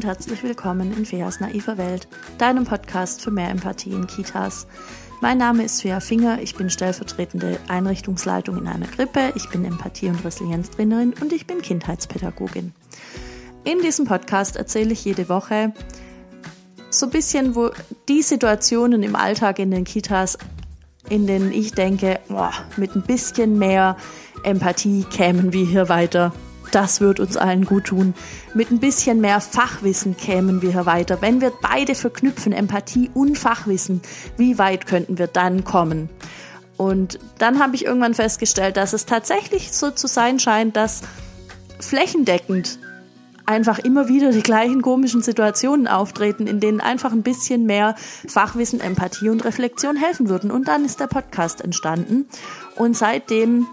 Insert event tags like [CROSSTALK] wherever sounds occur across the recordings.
und herzlich willkommen in Feas naiver Welt, deinem Podcast für mehr Empathie in Kitas. Mein Name ist Fea Finger, ich bin stellvertretende Einrichtungsleitung in einer Krippe, ich bin Empathie- und Resilienztrainerin und ich bin Kindheitspädagogin. In diesem Podcast erzähle ich jede Woche so ein bisschen, wo die Situationen im Alltag in den Kitas, in denen ich denke, boah, mit ein bisschen mehr Empathie kämen wir hier weiter das wird uns allen gut tun. Mit ein bisschen mehr Fachwissen kämen wir hier weiter. Wenn wir beide verknüpfen, Empathie und Fachwissen, wie weit könnten wir dann kommen? Und dann habe ich irgendwann festgestellt, dass es tatsächlich so zu sein scheint, dass flächendeckend einfach immer wieder die gleichen komischen Situationen auftreten, in denen einfach ein bisschen mehr Fachwissen, Empathie und Reflexion helfen würden. Und dann ist der Podcast entstanden. Und seitdem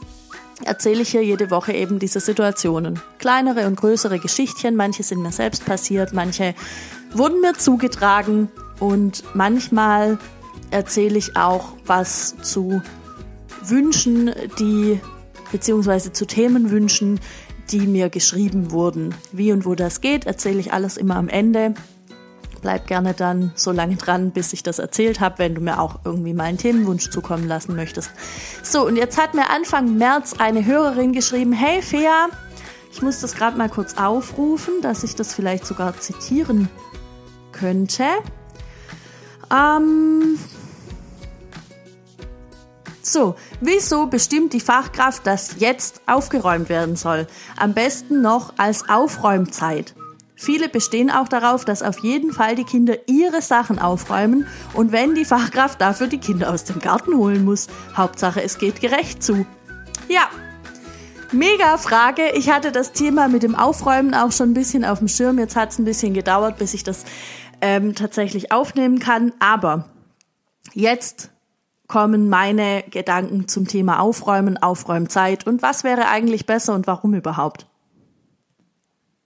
erzähle ich hier jede Woche eben diese Situationen. Kleinere und größere Geschichtchen, manche sind mir selbst passiert, manche wurden mir zugetragen und manchmal erzähle ich auch was zu Wünschen, die beziehungsweise zu Themenwünschen, die mir geschrieben wurden. Wie und wo das geht, erzähle ich alles immer am Ende. Bleib gerne dann so lange dran, bis ich das erzählt habe, wenn du mir auch irgendwie mal einen Themenwunsch zukommen lassen möchtest. So, und jetzt hat mir Anfang März eine Hörerin geschrieben, hey Fea, ich muss das gerade mal kurz aufrufen, dass ich das vielleicht sogar zitieren könnte. Ähm, so, wieso bestimmt die Fachkraft, dass jetzt aufgeräumt werden soll? Am besten noch als Aufräumzeit. Viele bestehen auch darauf, dass auf jeden Fall die Kinder ihre Sachen aufräumen und wenn die Fachkraft dafür die Kinder aus dem Garten holen muss. Hauptsache, es geht gerecht zu. Ja, mega Frage. Ich hatte das Thema mit dem Aufräumen auch schon ein bisschen auf dem Schirm. Jetzt hat es ein bisschen gedauert, bis ich das ähm, tatsächlich aufnehmen kann. Aber jetzt kommen meine Gedanken zum Thema Aufräumen, Aufräumzeit und was wäre eigentlich besser und warum überhaupt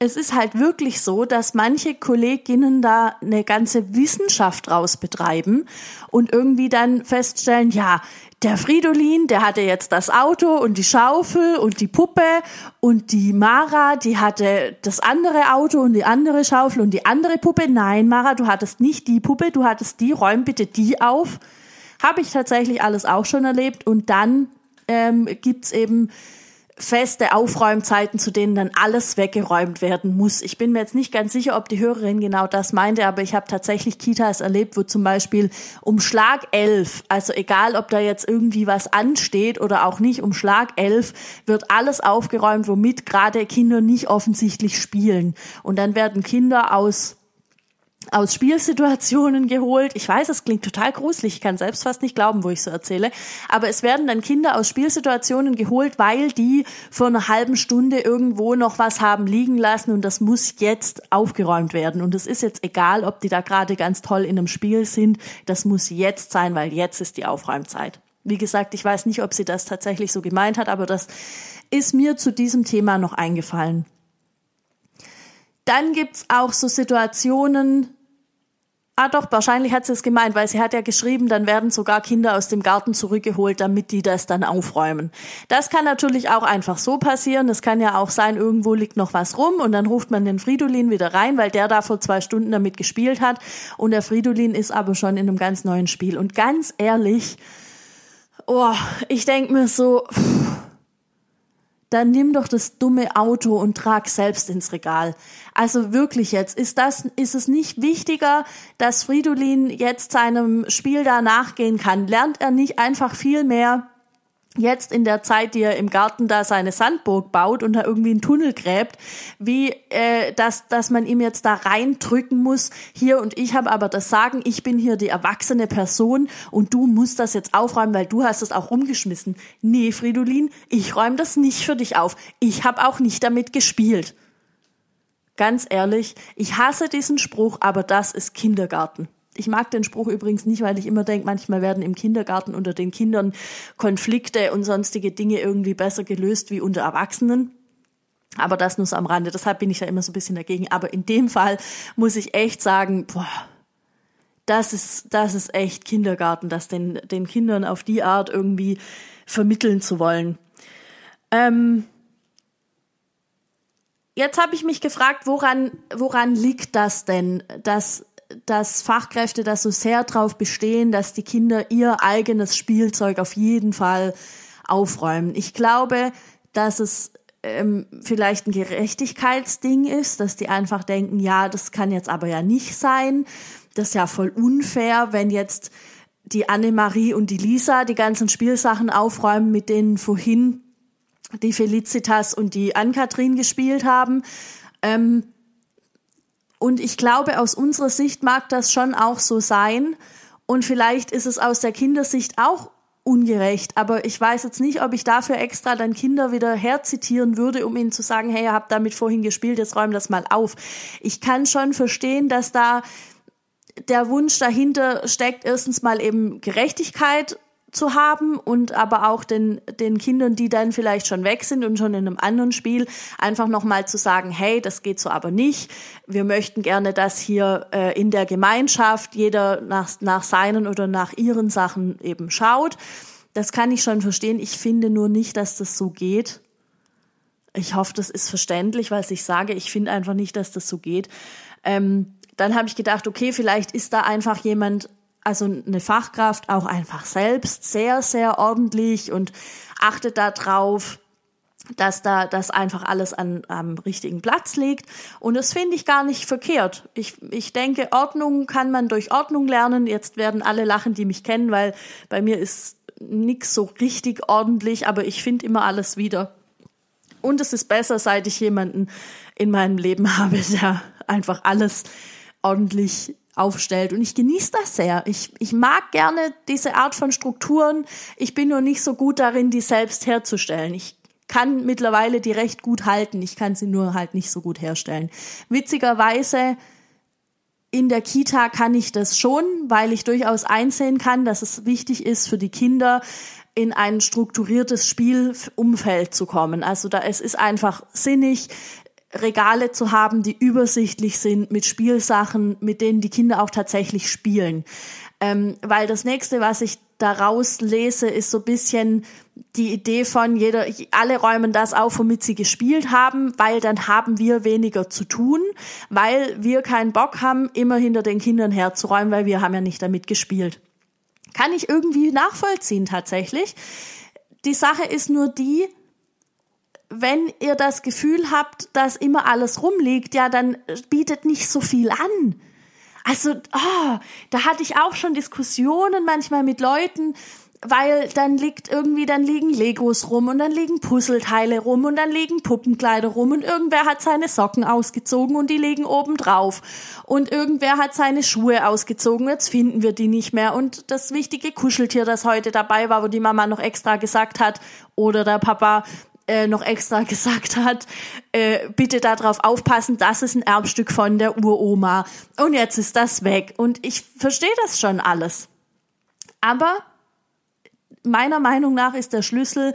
es ist halt wirklich so, dass manche Kolleginnen da eine ganze Wissenschaft draus betreiben und irgendwie dann feststellen, ja, der Fridolin, der hatte jetzt das Auto und die Schaufel und die Puppe und die Mara, die hatte das andere Auto und die andere Schaufel und die andere Puppe. Nein, Mara, du hattest nicht die Puppe, du hattest die, räum bitte die auf. Habe ich tatsächlich alles auch schon erlebt und dann ähm, gibt's eben feste Aufräumzeiten, zu denen dann alles weggeräumt werden muss. Ich bin mir jetzt nicht ganz sicher, ob die Hörerin genau das meinte, aber ich habe tatsächlich Kitas erlebt, wo zum Beispiel um Schlag elf, also egal, ob da jetzt irgendwie was ansteht oder auch nicht, um Schlag elf wird alles aufgeräumt, womit gerade Kinder nicht offensichtlich spielen. Und dann werden Kinder aus aus Spielsituationen geholt. Ich weiß, es klingt total gruselig, ich kann selbst fast nicht glauben, wo ich so erzähle. Aber es werden dann Kinder aus Spielsituationen geholt, weil die vor einer halben Stunde irgendwo noch was haben liegen lassen und das muss jetzt aufgeräumt werden. Und es ist jetzt egal, ob die da gerade ganz toll in einem Spiel sind. Das muss jetzt sein, weil jetzt ist die Aufräumzeit. Wie gesagt, ich weiß nicht, ob sie das tatsächlich so gemeint hat, aber das ist mir zu diesem Thema noch eingefallen. Dann gibt's auch so Situationen, Ah doch, wahrscheinlich hat sie es gemeint, weil sie hat ja geschrieben, dann werden sogar Kinder aus dem Garten zurückgeholt, damit die das dann aufräumen. Das kann natürlich auch einfach so passieren. Es kann ja auch sein, irgendwo liegt noch was rum und dann ruft man den Fridolin wieder rein, weil der da vor zwei Stunden damit gespielt hat und der Fridolin ist aber schon in einem ganz neuen Spiel. Und ganz ehrlich, oh, ich denk mir so, pff, dann nimm doch das dumme Auto und trag selbst ins Regal. Also wirklich jetzt, ist das, ist es nicht wichtiger, dass Fridolin jetzt seinem Spiel da nachgehen kann? Lernt er nicht einfach viel mehr jetzt in der Zeit, die er im Garten da seine Sandburg baut und da irgendwie einen Tunnel gräbt, wie äh, dass, dass man ihm jetzt da reindrücken muss, hier und ich habe aber das Sagen, ich bin hier die erwachsene Person und du musst das jetzt aufräumen, weil du hast es auch umgeschmissen. Nee, Fridolin, ich räume das nicht für dich auf. Ich habe auch nicht damit gespielt. Ganz ehrlich, ich hasse diesen Spruch, aber das ist Kindergarten. Ich mag den Spruch übrigens nicht, weil ich immer denke, manchmal werden im Kindergarten unter den Kindern Konflikte und sonstige Dinge irgendwie besser gelöst wie unter Erwachsenen. Aber das nur so am Rande. Deshalb bin ich ja immer so ein bisschen dagegen. Aber in dem Fall muss ich echt sagen, boah, das ist, das ist echt Kindergarten, das den, den Kindern auf die Art irgendwie vermitteln zu wollen. Ähm, Jetzt habe ich mich gefragt, woran, woran liegt das denn, dass, dass Fachkräfte da so sehr drauf bestehen, dass die Kinder ihr eigenes Spielzeug auf jeden Fall aufräumen. Ich glaube, dass es ähm, vielleicht ein Gerechtigkeitsding ist, dass die einfach denken, ja, das kann jetzt aber ja nicht sein. Das ist ja voll unfair, wenn jetzt die Annemarie und die Lisa die ganzen Spielsachen aufräumen, mit denen vorhin die Felicitas und die Ann-Kathrin gespielt haben. Ähm, und ich glaube, aus unserer Sicht mag das schon auch so sein. Und vielleicht ist es aus der Kindersicht auch ungerecht. Aber ich weiß jetzt nicht, ob ich dafür extra dann Kinder wieder herzitieren würde, um ihnen zu sagen, hey, ihr habt damit vorhin gespielt, jetzt räum das mal auf. Ich kann schon verstehen, dass da der Wunsch dahinter steckt, erstens mal eben Gerechtigkeit zu haben und aber auch den, den Kindern, die dann vielleicht schon weg sind und schon in einem anderen Spiel, einfach nochmal zu sagen, hey, das geht so aber nicht. Wir möchten gerne, dass hier äh, in der Gemeinschaft jeder nach, nach seinen oder nach ihren Sachen eben schaut. Das kann ich schon verstehen. Ich finde nur nicht, dass das so geht. Ich hoffe, das ist verständlich, was ich sage. Ich finde einfach nicht, dass das so geht. Ähm, dann habe ich gedacht, okay, vielleicht ist da einfach jemand also eine Fachkraft auch einfach selbst sehr, sehr ordentlich und achtet darauf, dass da das einfach alles an, am richtigen Platz liegt. Und das finde ich gar nicht verkehrt. Ich, ich denke, Ordnung kann man durch Ordnung lernen. Jetzt werden alle lachen, die mich kennen, weil bei mir ist nix so richtig ordentlich, aber ich finde immer alles wieder. Und es ist besser, seit ich jemanden in meinem Leben [LAUGHS] habe, der einfach alles ordentlich aufstellt. Und ich genieße das sehr. Ich, ich mag gerne diese Art von Strukturen. Ich bin nur nicht so gut darin, die selbst herzustellen. Ich kann mittlerweile die recht gut halten. Ich kann sie nur halt nicht so gut herstellen. Witzigerweise in der Kita kann ich das schon, weil ich durchaus einsehen kann, dass es wichtig ist für die Kinder, in ein strukturiertes Spielumfeld zu kommen. Also da es ist einfach sinnig, Regale zu haben, die übersichtlich sind mit Spielsachen, mit denen die Kinder auch tatsächlich spielen. Ähm, weil das nächste, was ich daraus lese, ist so bisschen die Idee von jeder, alle räumen das auf, womit sie gespielt haben, weil dann haben wir weniger zu tun, weil wir keinen Bock haben, immer hinter den Kindern herzuräumen, weil wir haben ja nicht damit gespielt. Kann ich irgendwie nachvollziehen tatsächlich. Die Sache ist nur die, wenn ihr das Gefühl habt, dass immer alles rumliegt, ja, dann bietet nicht so viel an. Also, oh, da hatte ich auch schon Diskussionen manchmal mit Leuten, weil dann liegt irgendwie, dann liegen Legos rum und dann liegen Puzzleteile rum und dann liegen Puppenkleider rum und irgendwer hat seine Socken ausgezogen und die liegen oben drauf und irgendwer hat seine Schuhe ausgezogen, jetzt finden wir die nicht mehr und das wichtige Kuscheltier, das heute dabei war, wo die Mama noch extra gesagt hat oder der Papa, äh, noch extra [LAUGHS] gesagt hat, äh, bitte darauf aufpassen, das ist ein Erbstück von der Uroma. Und jetzt ist das weg. Und ich verstehe das schon alles. Aber meiner Meinung nach ist der Schlüssel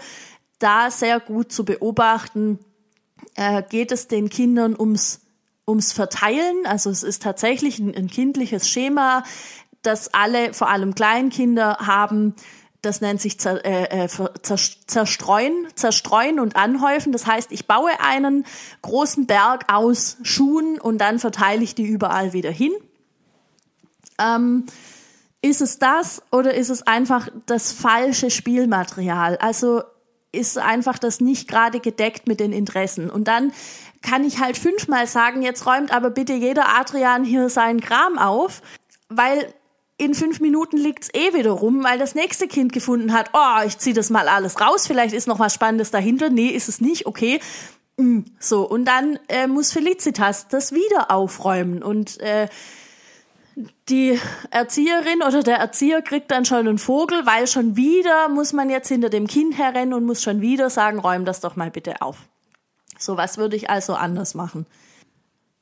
da sehr gut zu beobachten. Äh, geht es den Kindern ums, ums Verteilen? Also es ist tatsächlich ein, ein kindliches Schema, das alle, vor allem Kleinkinder, haben das nennt sich zer, äh, äh zerstreuen, zerstreuen und anhäufen. Das heißt, ich baue einen großen Berg aus Schuhen und dann verteile ich die überall wieder hin. Ähm, ist es das oder ist es einfach das falsche Spielmaterial? Also ist einfach das nicht gerade gedeckt mit den Interessen. Und dann kann ich halt fünfmal sagen, jetzt räumt aber bitte jeder Adrian hier seinen Kram auf, weil in fünf Minuten liegt's eh wieder rum, weil das nächste Kind gefunden hat, oh, ich zieh das mal alles raus, vielleicht ist noch was Spannendes dahinter. Nee, ist es nicht, okay. Mm, so, und dann äh, muss Felicitas das wieder aufräumen und äh, die Erzieherin oder der Erzieher kriegt dann schon einen Vogel, weil schon wieder muss man jetzt hinter dem Kind herrennen und muss schon wieder sagen, räum das doch mal bitte auf. So was würde ich also anders machen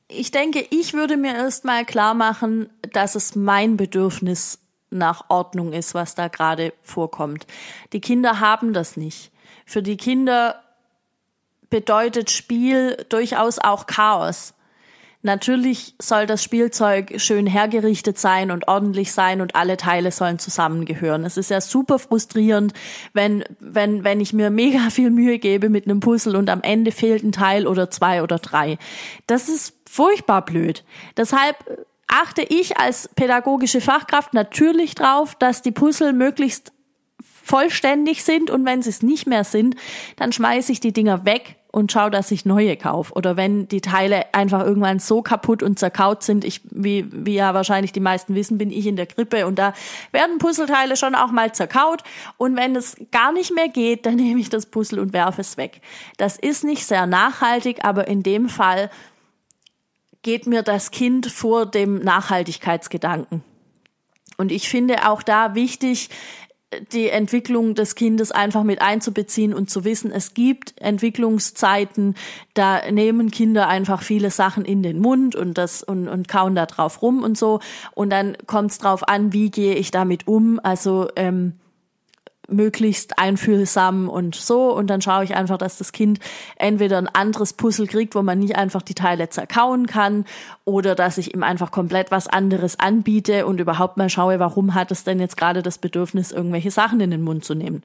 ich denke, ich würde mir erstmal klar machen, dass es mein Bedürfnis nach Ordnung ist, was da gerade vorkommt. Die Kinder haben das nicht. Für die Kinder bedeutet Spiel durchaus auch Chaos. Natürlich soll das Spielzeug schön hergerichtet sein und ordentlich sein und alle Teile sollen zusammengehören. Es ist ja super frustrierend, wenn, wenn, wenn ich mir mega [LAUGHS] viel Mühe gebe mit einem Puzzle und am Ende fehlt ein Teil oder zwei oder drei. Das ist furchtbar blöd. Deshalb achte ich als pädagogische Fachkraft natürlich drauf, dass die Puzzle möglichst vollständig sind und wenn sie es nicht mehr sind, dann schmeiße ich die Dinger weg und schau, dass ich neue kaufe. Oder wenn die Teile einfach irgendwann so kaputt und zerkaut sind, ich, wie, wie ja wahrscheinlich die meisten wissen, bin ich in der Grippe und da werden Puzzleteile schon auch mal zerkaut. Und wenn es gar nicht mehr geht, dann [LAUGHS] nehme ich das Puzzle und werfe es weg. Das ist nicht sehr nachhaltig, aber in dem Fall geht mir das Kind vor dem Nachhaltigkeitsgedanken. Und ich finde auch da wichtig, die Entwicklung des Kindes einfach mit einzubeziehen und zu wissen, es gibt Entwicklungszeiten, da nehmen Kinder einfach viele Sachen in den Mund und das und, und kauen da drauf rum und so. Und dann kommt es drauf an, wie gehe ich damit um. Also ähm, möglichst einfühlsam und so. Und dann schaue ich einfach, dass das Kind entweder ein anderes Puzzle kriegt, wo man nicht einfach die Teile zerkauen kann, oder dass ich ihm einfach komplett was anderes anbiete und überhaupt mal schaue, warum hat es denn jetzt gerade das Bedürfnis, irgendwelche Sachen in den Mund zu nehmen.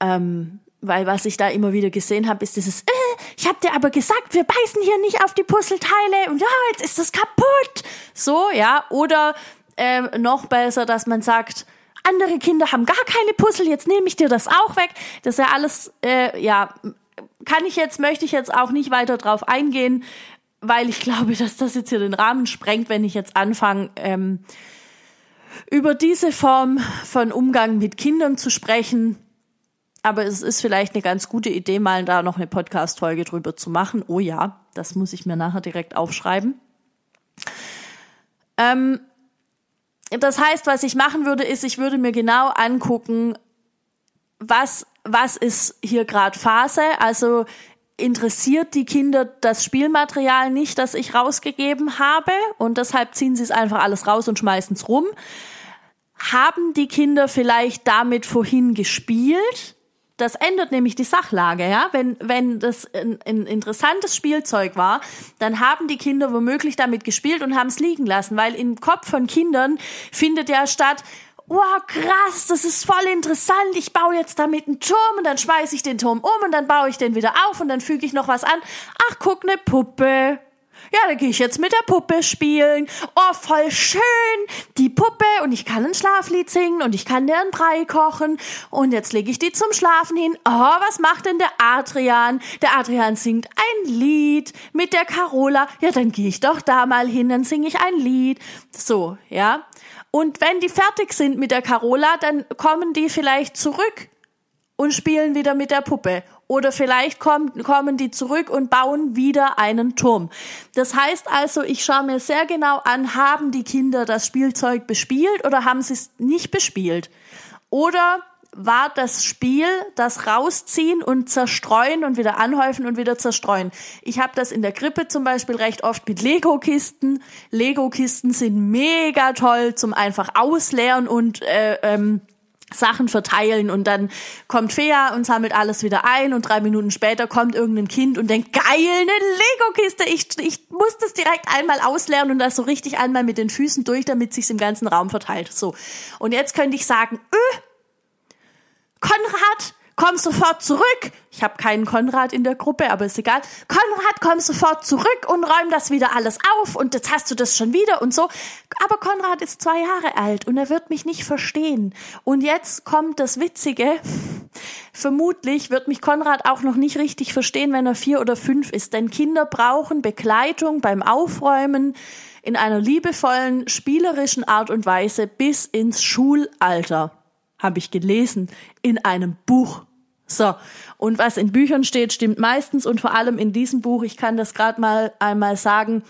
Ähm, weil was ich da immer wieder gesehen habe, ist dieses, äh, ich habe dir aber gesagt, wir beißen hier nicht auf die Puzzleteile und ja, jetzt ist das kaputt. So, ja. Oder ähm, noch besser, dass man sagt, andere Kinder haben gar keine Puzzle, jetzt nehme ich dir das auch weg. Das ist ja alles, äh, ja, kann ich jetzt, möchte ich jetzt auch nicht weiter drauf eingehen, weil ich glaube, [LAUGHS] dass das jetzt hier den Rahmen sprengt, wenn ich jetzt anfange, ähm, über diese Form von Umgang mit Kindern zu sprechen. Aber es ist vielleicht eine ganz gute Idee, mal da noch eine Podcast-Folge drüber zu machen. Oh ja, das muss ich mir nachher direkt aufschreiben. Ähm, das heißt, was ich machen würde, ist, ich würde mir genau angucken, was, was ist hier gerade Phase. Also interessiert die Kinder das Spielmaterial nicht, das ich rausgegeben habe und deshalb ziehen sie es einfach alles raus und schmeißen es rum. Haben die Kinder vielleicht damit vorhin gespielt? Das ändert nämlich die Sachlage, ja. Wenn, wenn das ein, ein interessantes Spielzeug war, dann haben die Kinder womöglich damit gespielt und haben es liegen lassen, weil im Kopf von Kindern findet ja statt, wow, krass, das ist voll interessant. Ich baue jetzt damit einen Turm und dann schmeiße ich den Turm um und dann baue ich den wieder auf und dann füge ich noch was an. Ach, guck, ne Puppe. Ja, da gehe ich jetzt mit der Puppe spielen. Oh, voll schön. Die Puppe und ich kann ein Schlaflied singen und ich kann dir einen Brei kochen und jetzt lege ich die zum Schlafen hin. Oh, was macht denn der Adrian? Der Adrian singt ein Lied mit der Carola. Ja, dann gehe ich doch da mal hin, dann singe ich ein Lied. So, ja. Und wenn die fertig sind mit der Carola, dann kommen die vielleicht zurück und spielen wieder mit der Puppe. Oder vielleicht kommen, kommen die zurück und bauen wieder einen Turm. Das heißt also, ich schaue mir sehr genau an, haben die Kinder das Spielzeug bespielt oder haben sie es nicht bespielt? Oder war das Spiel das Rausziehen und Zerstreuen und wieder anhäufen und wieder zerstreuen. Ich habe das in der Krippe zum Beispiel recht oft mit Lego-Kisten. Lego-Kisten sind mega toll zum einfach ausleeren und äh, ähm, Sachen verteilen und dann kommt Fea und sammelt alles wieder ein und drei Minuten später kommt irgendein Kind und denkt, geil, eine Lego-Kiste, ich, ich muss das direkt einmal ausleeren und das so richtig einmal mit den Füßen durch, damit sich's im ganzen Raum verteilt. So. Und jetzt könnte ich sagen, öh, Konrad, komm sofort zurück. Ich habe keinen Konrad in der Gruppe, aber ist egal. Konrad, komm sofort zurück und räum das wieder alles auf und jetzt hast du das schon wieder und so. Aber Konrad ist zwei Jahre alt und er wird mich nicht verstehen. Und jetzt kommt das Witzige. Vermutlich wird mich Konrad auch noch nicht richtig verstehen, wenn er vier oder fünf ist, denn Kinder brauchen Begleitung beim Aufräumen in einer liebevollen, spielerischen Art und Weise bis ins Schulalter habe ich gelesen in einem Buch. So, und was in Büchern steht, stimmt meistens und vor allem in diesem Buch, ich kann das gerade mal einmal sagen,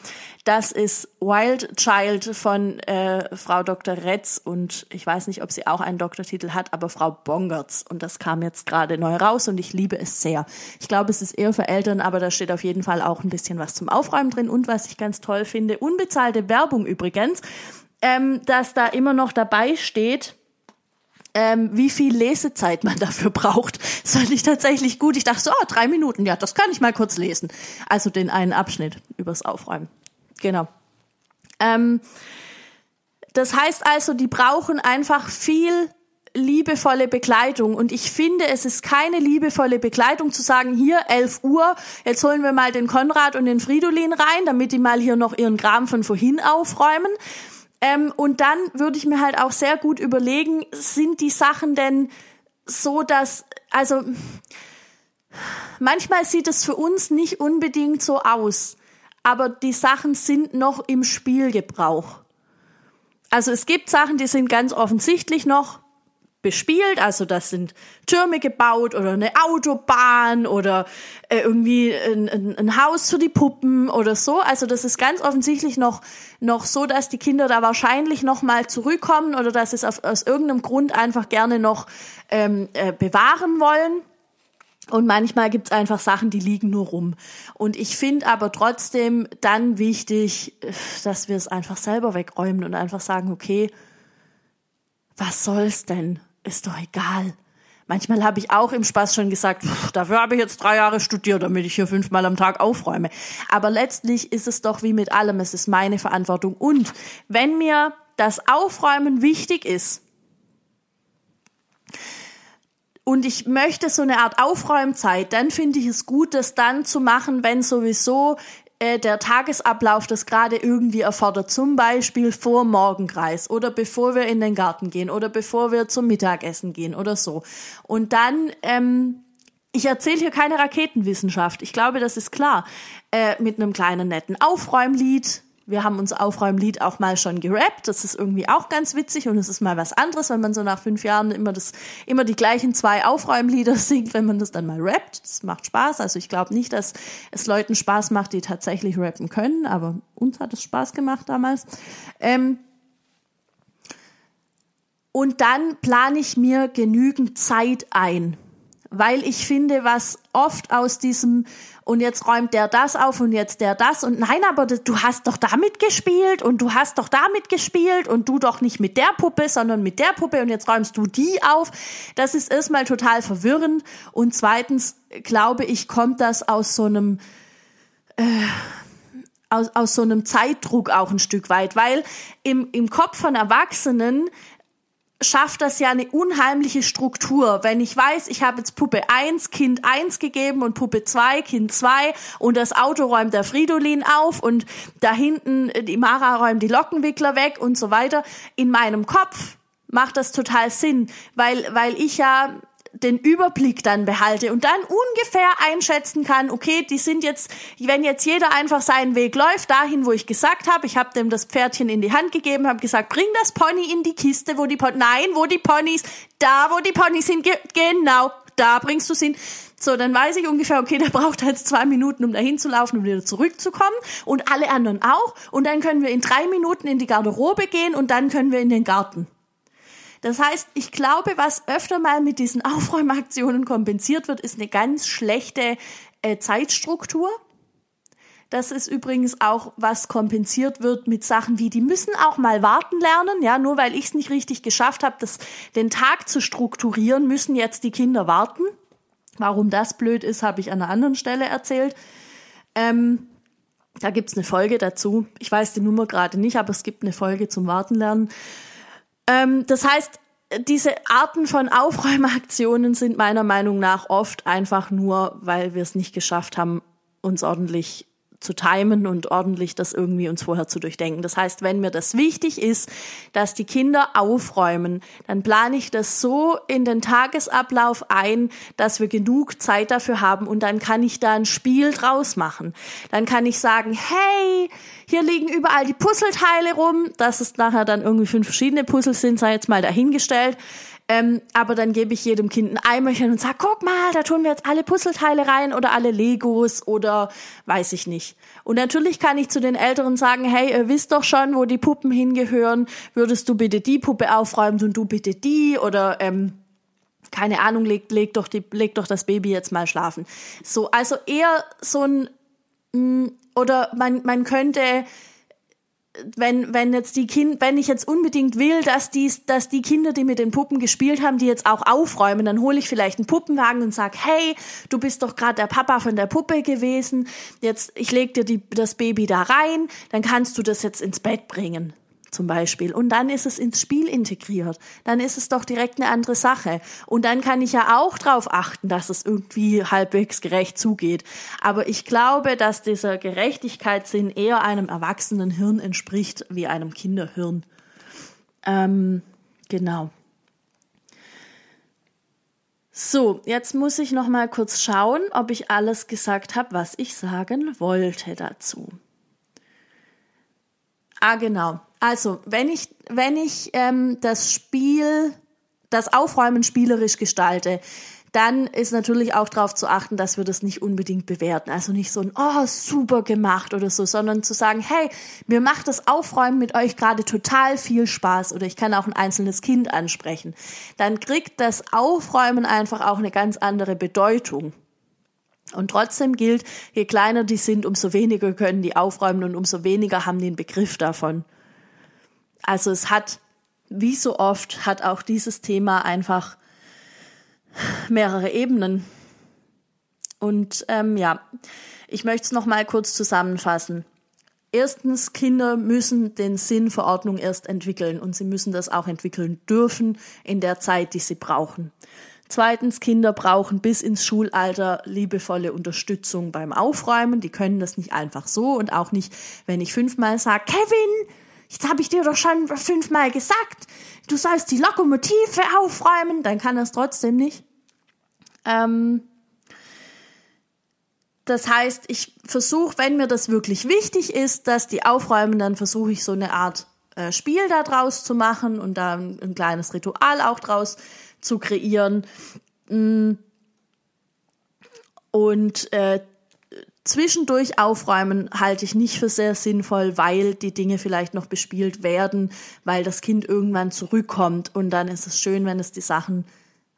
das ist Wild Child von äh, Frau Dr. Retz und ich weiß nicht, ob sie auch einen Doktortitel hat, aber Frau Bongertz und das kam jetzt gerade neu raus und ich liebe es sehr. Ich glaube, es ist eher für Eltern, aber da steht auf jeden Fall auch ein bisschen was zum Aufräumen drin und was ich ganz toll finde, unbezahlte Werbung übrigens, ähm, dass da immer noch dabei steht, ähm, wie viel Lesezeit man [LAUGHS] dafür braucht. Das fand ich tatsächlich gut. Ich dachte so, oh, drei Minuten, ja, das kann ich mal kurz lesen. Also den einen Abschnitt übers Aufräumen. Genau. Ähm, das heißt also, die brauchen einfach viel liebevolle Begleitung. Und ich finde, es ist keine liebevolle Begleitung zu sagen, hier 11 Uhr, jetzt holen wir mal den Konrad und den Fridolin rein, damit die mal hier noch ihren Kram von vorhin aufräumen. Ähm, und dann würde ich mir halt auch sehr gut überlegen, sind die Sachen denn so, dass, also manchmal sieht es für uns nicht unbedingt so aus, aber die Sachen sind noch im Spielgebrauch. Also es gibt Sachen, die sind ganz offensichtlich noch bespielt, also das sind Türme gebaut oder eine Autobahn oder äh, irgendwie ein, ein, ein, Haus für die Puppen oder so. Also das ist ganz offensichtlich noch noch so, dass die Kinder da wahrscheinlich noch mal zurückkommen oder dass es auf, aus irgendeinem Grund einfach gerne noch ähm, äh, bewahren wollen. Und manchmal gibt's einfach Sachen, die liegen nur rum. Und ich finde aber trotzdem dann wichtig, äh, dass wir es einfach selber wegräumen und einfach sagen, okay, was soll's denn? Ist doch egal. Manchmal habe ich auch im Spaß schon gesagt, pff, dafür habe ich jetzt drei Jahre studiert, damit ich hier fünfmal am Tag aufräume. Aber letztlich ist es doch wie mit allem, es ist meine Verantwortung. Und wenn mir das Aufräumen wichtig ist, und ich möchte so eine Art Aufräumzeit, dann finde ich es gut, das dann zu machen, wenn sowieso äh, der Tagesablauf das gerade irgendwie erfordert, zum Beispiel vor Morgenkreis oder bevor wir in den Garten gehen oder bevor wir zum Mittagessen gehen oder so. Und dann, ähm, ich erzähle hier keine Raketenwissenschaft, ich glaube, das ist klar, äh, mit einem kleinen netten Aufräumlied, wir haben unser Aufräumlied auch mal schon gerappt. Das ist irgendwie auch ganz witzig und es ist mal was anderes, wenn man so nach fünf Jahren immer das, immer die gleichen zwei Aufräumlieder [LAUGHS] singt, wenn man das dann mal rappt. Das macht Spaß. Also ich glaube nicht, dass es Leuten Spaß macht, die tatsächlich rappen können, aber uns hat es Spaß gemacht damals. Ähm und dann plane ich mir genügend Zeit ein weil ich finde, was oft aus diesem und jetzt räumt der das auf und jetzt der das. Und nein, aber du hast doch damit gespielt und du hast doch damit gespielt und du doch nicht mit der Puppe, sondern mit der Puppe. Und jetzt räumst du die auf. Das ist erstmal total verwirrend. Und zweitens glaube ich, kommt das aus so einem äh, aus, aus so einem Zeitdruck auch ein Stück weit, weil im, im Kopf von Erwachsenen schafft das ja eine unheimliche Struktur. Wenn ich weiß, ich habe jetzt Puppe 1, Kind 1 gegeben und Puppe 2, Kind 2 und das Auto räumt der Fridolin auf und da hinten äh, die Mara räumt die Lockenwickler weg und so weiter. In meinem Kopf macht das total Sinn, weil, weil ich ja den Überblick dann behalte und dann ungefähr einschätzen kann, okay, die sind jetzt, wenn jetzt jeder einfach seinen Weg läuft, dahin, wo ich gesagt habe, ich habe dem das Pferdchen in die Hand gegeben, habe gesagt, bring das Pony in die Kiste, wo die Pony, nein, wo die Ponys, da, wo die Ponys sind, genau, da bringst du hin. So, dann weiß ich ungefähr, okay, der braucht jetzt zwei Minuten, um dahin zu laufen und wieder zurückzukommen. Und alle anderen auch. Und dann können wir in drei Minuten in die Garderobe gehen und dann können wir in den Garten. Das heißt, ich glaube, was öfter mal mit diesen [LAUGHS] Aufräumaktionen kompensiert wird, ist eine ganz schlechte äh, Zeitstruktur. Das ist übrigens auch, was kompensiert wird mit Sachen wie, die müssen auch mal warten lernen. Ja, nur weil ich es nicht richtig geschafft habe, den Tag zu strukturieren, müssen jetzt die Kinder warten. Warum das blöd ist, habe ich an einer anderen Stelle erzählt. Ähm, da gibt's eine Folge dazu. Ich weiß die Nummer gerade nicht, aber es gibt eine Folge zum Wartenlernen. Ähm, das heißt, diese Arten von Aufräumaktionen sind meiner Meinung nach oft einfach nur, weil wir es nicht geschafft haben, uns ordentlich zu timen und ordentlich das irgendwie uns vorher zu durchdenken. Das heißt, wenn mir das wichtig ist, dass die Kinder aufräumen, dann plane ich das so in den Tagesablauf ein, dass wir genug Zeit dafür haben und dann kann ich da ein Spiel draus machen. Dann kann ich sagen, hey, hier liegen überall die Puzzleteile rum, dass es nachher dann irgendwie fünf verschiedene Puzzle sind, sei jetzt mal dahingestellt. Ähm, aber dann gebe ich jedem Kind ein Eimerchen und sag, guck mal, da tun wir jetzt alle Puzzleteile rein oder alle Legos oder weiß ich nicht. Und natürlich kann ich zu den Älteren sagen, hey, ihr wisst doch schon, wo die Puppen hingehören. Würdest du bitte die Puppe aufräumen und du bitte die oder ähm, keine Ahnung, leg, leg doch die, leg doch das Baby jetzt mal schlafen. So, also eher so ein mm, oder man man könnte wenn, wenn jetzt die Kind, wenn ich jetzt unbedingt will, dass die, dass die Kinder, die mit den Puppen gespielt haben, die jetzt auch aufräumen, dann hole ich vielleicht einen Puppenwagen und sag, hey, du bist doch gerade der Papa von der Puppe gewesen, jetzt, ich leg dir die, das Baby da rein, dann kannst du das jetzt ins Bett bringen zum Beispiel. Und dann ist es ins Spiel integriert. Dann ist es doch direkt eine andere Sache. Und dann kann ich ja auch darauf achten, dass es irgendwie halbwegs gerecht zugeht. Aber ich glaube, dass dieser Gerechtigkeitssinn eher einem erwachsenen Hirn entspricht wie einem Kinderhirn. Ähm, genau. So, jetzt muss ich noch mal kurz schauen, ob ich alles gesagt habe, was ich sagen wollte dazu. Ah, genau. Also, wenn ich, wenn ich ähm, das Spiel, das Aufräumen spielerisch gestalte, dann ist natürlich auch darauf zu achten, dass wir das nicht unbedingt bewerten. Also nicht so ein, oh, super gemacht oder so, sondern zu sagen, hey, mir macht das Aufräumen mit euch gerade total viel Spaß oder ich kann auch ein einzelnes Kind ansprechen. Dann kriegt das Aufräumen einfach auch eine ganz andere Bedeutung. Und trotzdem gilt, je kleiner die sind, umso weniger können die aufräumen und umso weniger haben den Begriff davon. Also es hat, wie so oft, hat auch dieses Thema einfach mehrere Ebenen. Und ähm, ja, ich möchte es noch mal kurz zusammenfassen. Erstens, Kinder müssen den Sinn für Ordnung erst entwickeln und sie müssen das auch entwickeln dürfen in der Zeit, die sie brauchen. Zweitens, Kinder brauchen bis ins Schulalter liebevolle Unterstützung beim Aufräumen. Die können das nicht einfach so und auch nicht, wenn ich fünfmal sage, Kevin, jetzt habe ich dir doch schon fünfmal gesagt, du sollst die Lokomotive aufräumen, dann kann er es trotzdem nicht. Ähm, das heißt, ich versuche, wenn mir das wirklich wichtig ist, dass die aufräumen, dann versuche ich so eine Art äh, Spiel da draus zu machen und da ein, ein, kleines Ritual auch draus zu kreieren. Mm. Und äh, Zwischendurch aufräumen halte ich nicht für sehr sinnvoll, weil die Dinge vielleicht noch bespielt werden, weil das Kind irgendwann zurückkommt und dann ist es schön, wenn es die Sachen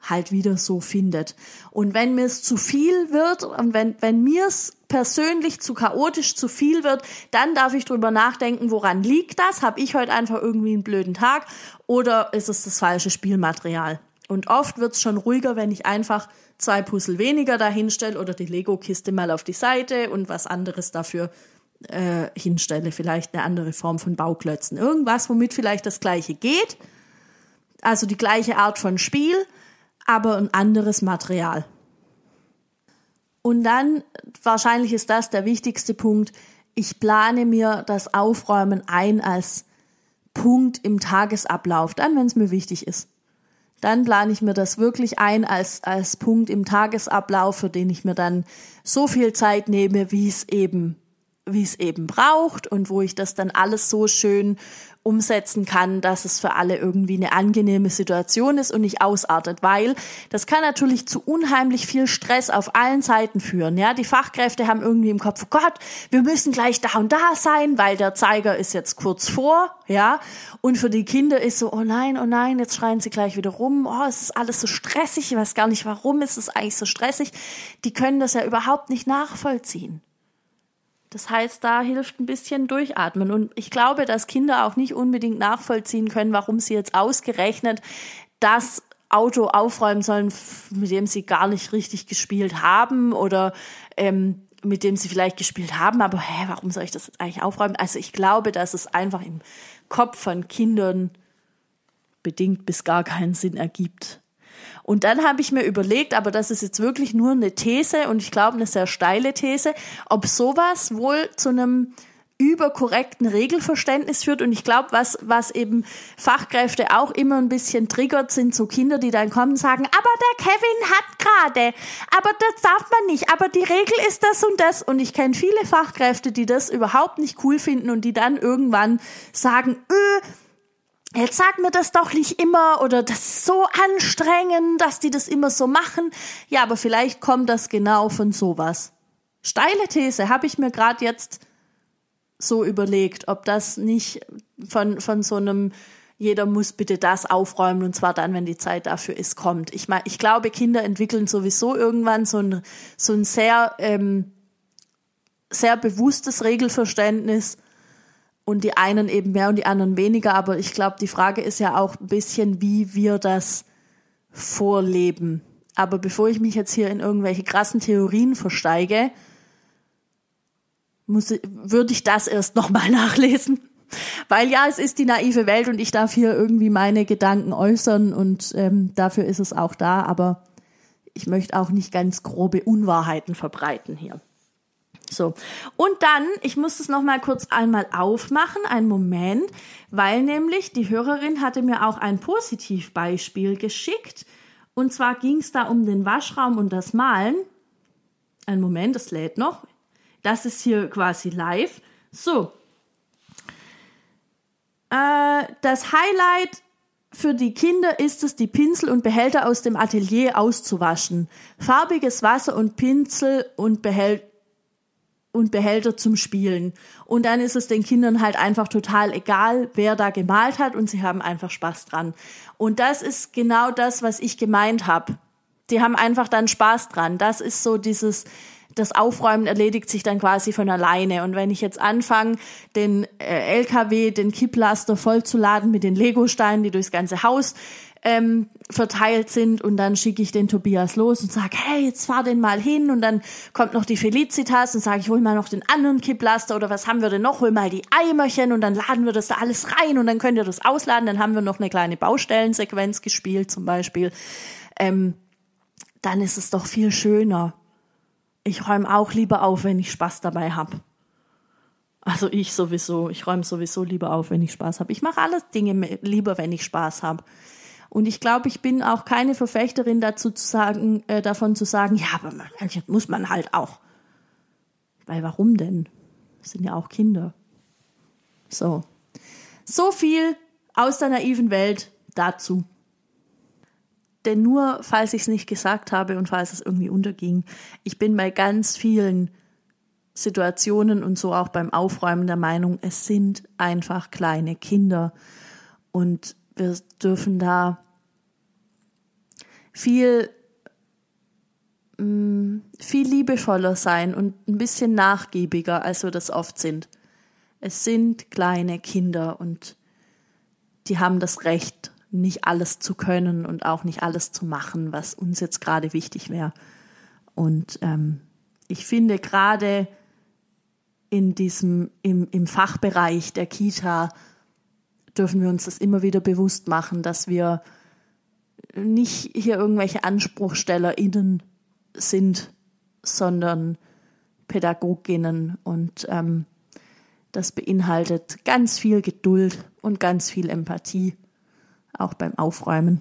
halt wieder so findet. Und wenn mir es zu viel wird und wenn, wenn mir es persönlich zu chaotisch zu viel wird, dann darf ich drüber nachdenken, woran liegt das? Habe ich heute einfach irgendwie einen blöden Tag oder ist es das falsche Spielmaterial? Und oft wird es schon ruhiger, wenn ich einfach zwei Puzzle weniger dahinstelle oder die Lego-Kiste mal auf die Seite und was anderes dafür äh, hinstelle. Vielleicht eine andere Form von Bauklötzen. Irgendwas, womit vielleicht das gleiche geht. Also die gleiche Art von Spiel, aber ein anderes Material. Und dann, wahrscheinlich ist das der wichtigste Punkt, ich plane mir das Aufräumen ein als Punkt im Tagesablauf, dann, wenn es mir wichtig ist dann plane ich mir das wirklich ein als, als Punkt im Tagesablauf, für den ich mir dann so viel Zeit nehme, wie es eben, wie es eben braucht und wo ich das dann alles so schön umsetzen kann, dass es für alle irgendwie eine angenehme Situation ist und nicht ausartet, weil das kann natürlich zu unheimlich viel Stress auf allen Seiten führen. Ja, die Fachkräfte haben irgendwie im Kopf, oh Gott, wir müssen gleich da und da sein, weil der Zeiger ist jetzt kurz vor, ja, und für die Kinder ist so, oh nein, oh nein, jetzt schreien sie gleich wieder rum, oh, es ist alles so stressig, ich weiß gar nicht, warum ist es eigentlich so stressig. Die können das ja überhaupt nicht nachvollziehen. Das heißt, da hilft ein bisschen durchatmen. Und ich glaube, dass Kinder auch nicht unbedingt nachvollziehen können, warum sie jetzt ausgerechnet das Auto aufräumen sollen, mit dem sie gar nicht richtig gespielt haben oder ähm, mit dem sie vielleicht gespielt haben, aber hä, warum soll ich das jetzt eigentlich aufräumen? Also ich glaube, dass es einfach im Kopf von Kindern bedingt bis gar keinen Sinn ergibt. Und dann habe ich mir überlegt, aber das ist jetzt wirklich nur eine These und ich glaube eine sehr steile These, ob sowas wohl zu einem überkorrekten Regelverständnis führt. Und ich glaube, was, was eben Fachkräfte auch immer ein bisschen triggert, sind so Kinder, die dann kommen und sagen, aber der Kevin hat gerade, aber das darf man nicht, aber die Regel ist das und das. Und ich kenne viele Fachkräfte, die das überhaupt nicht cool finden und die dann irgendwann sagen, öh, jetzt sag mir das doch nicht immer oder das ist so anstrengend, dass die das immer so machen. Ja, aber vielleicht kommt das genau von sowas. Steile These, habe ich mir gerade jetzt so überlegt, ob das nicht von, von so einem jeder muss bitte das aufräumen und zwar dann, wenn die Zeit dafür ist, kommt. Ich meine, ich glaube, Kinder entwickeln sowieso irgendwann so ein, so ein sehr, ähm, sehr bewusstes Regelverständnis und die einen eben mehr und die anderen weniger. Aber ich glaube, die Frage ist ja auch ein bisschen, wie wir das vorleben. Aber bevor ich mich jetzt hier in irgendwelche krassen Theorien versteige, muss, würde ich das erst nochmal [LAUGHS] nachlesen. Weil ja, es ist die naive Welt und ich darf hier irgendwie meine Gedanken äußern und ähm, dafür ist es auch da, aber ich möchte auch nicht ganz grobe Unwahrheiten verbreiten hier. So. Und dann, ich muss es noch mal kurz einmal aufmachen, einen Moment, weil nämlich die Hörerin hatte mir auch ein Positivbeispiel geschickt. Und zwar ging es da um den Waschraum und das Malen. Ein Moment, es lädt noch. Das ist hier quasi live. So. Äh, das Highlight für die Kinder ist es, die Pinsel und Behälter aus dem Atelier auszuwaschen. Farbiges Wasser und Pinsel und Behälter und Behälter zum Spielen. Und dann ist es den Kindern halt einfach total egal, wer da gemalt hat und sie haben einfach Spaß dran. Und das ist genau das, was ich gemeint habe. Die haben einfach dann Spaß dran. Das ist so dieses, das Aufräumen erledigt sich dann quasi von alleine. Und wenn ich jetzt anfange, den äh, LKW, den Kipplaster vollzuladen mit den Legosteinen, die durchs ganze Haus ähm, verteilt sind und dann schicke ich den Tobias los und sage, hey, jetzt fahr den mal hin und dann kommt noch die Felicitas und sage, ich hol mal noch den anderen Kipplaster oder was haben wir denn noch, hol mal die Eimerchen und dann laden wir das da alles rein und dann könnt ihr das ausladen, dann haben wir noch eine kleine Baustellensequenz gespielt zum Beispiel. Ähm, dann ist es doch viel schöner. Ich räume auch lieber auf, wenn ich Spaß dabei habe. Also ich sowieso, ich räume sowieso lieber auf, wenn ich Spaß habe. Ich mache alles Dinge lieber, wenn ich Spaß habe. Und ich glaube, ich bin auch keine Verfechterin dazu zu sagen, äh, davon zu sagen, ja, aber manchmal muss man halt auch. Weil warum denn? Das sind ja auch Kinder. So. So viel aus der naiven Welt dazu. Denn nur, falls ich es nicht gesagt habe und falls es irgendwie unterging, ich bin bei ganz vielen Situationen und so auch beim Aufräumen der Meinung, es sind einfach kleine Kinder. Und wir dürfen da viel, mm, viel liebevoller sein und ein bisschen nachgiebiger, als wir das oft sind. Es sind kleine Kinder und die haben das Recht, nicht alles zu können und auch nicht alles zu machen, was uns jetzt gerade wichtig wäre. Und ähm, ich finde gerade in diesem, im, im Fachbereich der Kita dürfen wir uns das immer wieder bewusst machen, dass wir nicht hier irgendwelche AnspruchstellerInnen sind, sondern Pädagoginnen und ähm, das beinhaltet ganz viel Geduld und ganz viel Empathie, auch beim Aufräumen.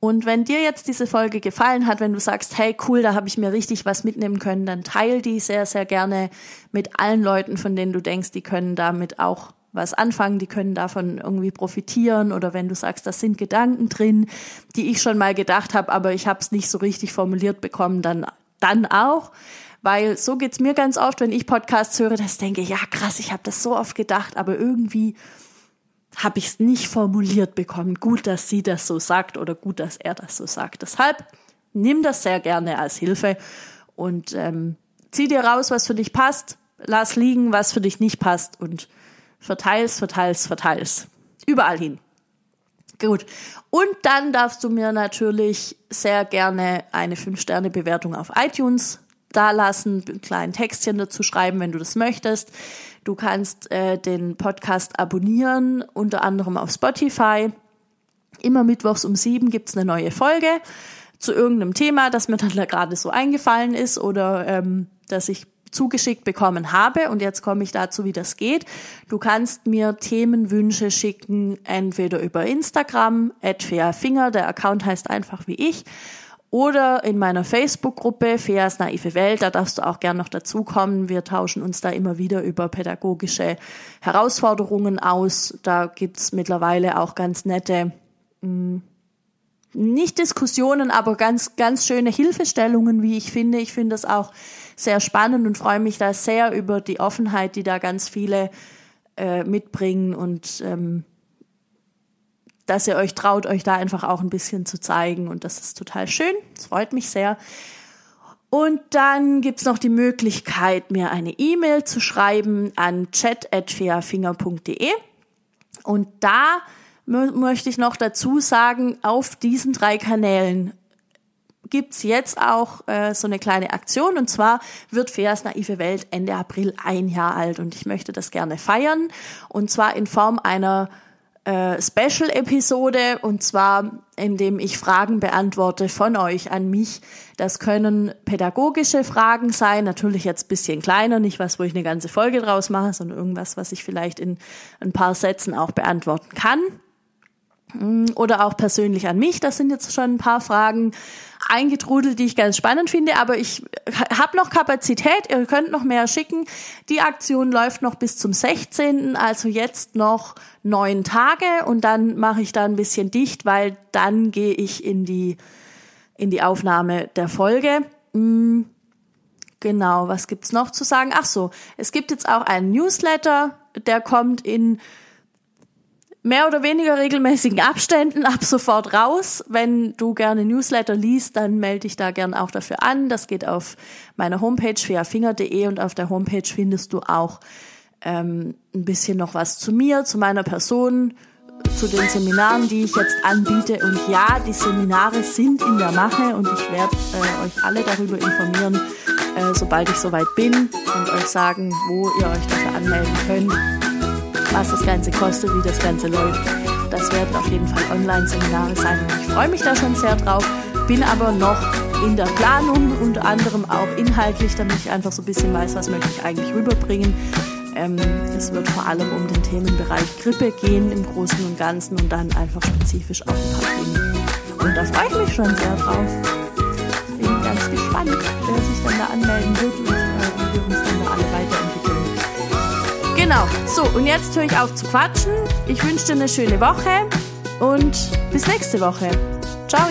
Und wenn dir jetzt diese Folge gefallen hat, wenn du sagst, hey cool, da habe ich mir richtig was mitnehmen können, dann teil die sehr, sehr gerne mit allen Leuten, von denen du denkst, die können damit auch was anfangen, die können davon irgendwie profitieren oder wenn du sagst, das sind Gedanken drin, die ich schon mal gedacht habe, aber ich habe es nicht so richtig formuliert bekommen, dann dann auch, weil so geht's mir ganz oft, wenn ich Podcasts höre, dass ich denke, ja krass, ich habe das so oft gedacht, aber irgendwie habe ich es nicht formuliert bekommen. Gut, dass sie das so sagt oder gut, dass er das so sagt. Deshalb nimm das sehr gerne als Hilfe und ähm, zieh dir raus, was für dich passt, lass liegen, was für dich nicht passt und verteilst, verteilst, verteilst. Überall hin. Gut. Und dann darfst du mir natürlich sehr gerne eine 5-Sterne-Bewertung auf iTunes da lassen, ein kleines Textchen dazu schreiben, wenn du das möchtest. Du kannst äh, den Podcast abonnieren, unter anderem auf Spotify. Immer mittwochs um sieben gibt's eine neue Folge zu irgendeinem Thema, das mir dann gerade so eingefallen ist oder ähm, dass ich zugeschickt bekommen habe. Und jetzt komme ich dazu, wie das geht. Du kannst mir Themenwünsche schicken, entweder über Instagram, Finger, der Account heißt einfach wie ich, oder in meiner Facebook-Gruppe Feas naive Welt, da darfst du auch gern noch dazukommen. Wir tauschen uns da immer wieder über pädagogische Herausforderungen aus. Da gibt's mittlerweile auch ganz nette, mh, hm, nicht Diskussionen, aber ganz, ganz schöne Hilfestellungen, wie ich finde. Ich finde das auch sehr spannend und freue mich da sehr über die Offenheit, die da ganz viele äh, mitbringen und ähm, dass ihr euch traut, euch da einfach auch ein bisschen zu zeigen. Und das ist total schön. Das freut mich sehr. Und dann gibt's noch die Möglichkeit, mir eine E-Mail zu schreiben an chat.fairfinger.de. Und da möchte ich noch dazu sagen, auf diesen drei Kanälen gibt's jetzt auch äh, so eine kleine Aktion und zwar wird Feas naive Welt Ende April ein Jahr alt und ich möchte das gerne feiern und zwar in Form einer äh, Special-Episode und zwar indem ich Fragen beantworte von euch an mich. Das können pädagogische Fragen sein, natürlich jetzt bisschen kleiner, nicht was, wo ich eine ganze Folge draus mache, sondern irgendwas, was ich vielleicht in ein paar Sätzen auch beantworten kann. Mm, oder auch persönlich an mich. Das sind jetzt schon ein paar Fragen eingetrudelt, die ich ganz spannend finde, aber ich habe noch Kapazität, ihr könnt noch mehr schicken. Die Aktion läuft noch bis zum 16., also jetzt noch neun Tage und dann mache ich da ein bisschen dicht, weil dann gehe ich in die, in die Aufnahme der Folge. Mm, genau, was gibt's noch zu sagen? Ach so, es gibt jetzt auch einen Newsletter, der kommt in mehr oder weniger regelmäßigen Abständen ab sofort raus. Wenn du gerne Newsletter liest, dann melde dich da gern auch dafür an. Das geht auf meiner Homepage fairfinger.de und auf der Homepage findest du auch ähm, ein bisschen noch was zu mir, zu meiner Person, zu den Seminaren, die ich jetzt anbiete. Und ja, die Seminare sind in der Mache und ich werde äh, euch alle darüber informieren, äh, sobald ich soweit bin und euch sagen, wo ihr euch dafür anmelden könnt was das Ganze kostet, wie das Ganze läuft. Das werden auf jeden Fall Online-Seminare sein ich freue mich da schon sehr drauf, bin aber noch in der Planung, unter anderem auch inhaltlich, damit ich einfach so ein bisschen weiß, was möchte ich eigentlich rüberbringen. Ähm, es wird vor allem um den Themenbereich Grippe gehen im Großen und Ganzen und dann einfach spezifisch auf ein paar Themen. Und da freue ich mich schon sehr drauf. Bin ganz gespannt, wer sich dann da anmelden wird und äh, wir uns dann da alle weiterentwickeln. Genau. So, und jetzt höre ich auf zu quatschen. Ich wünsche dir eine schöne Woche und bis nächste Woche. Ciao.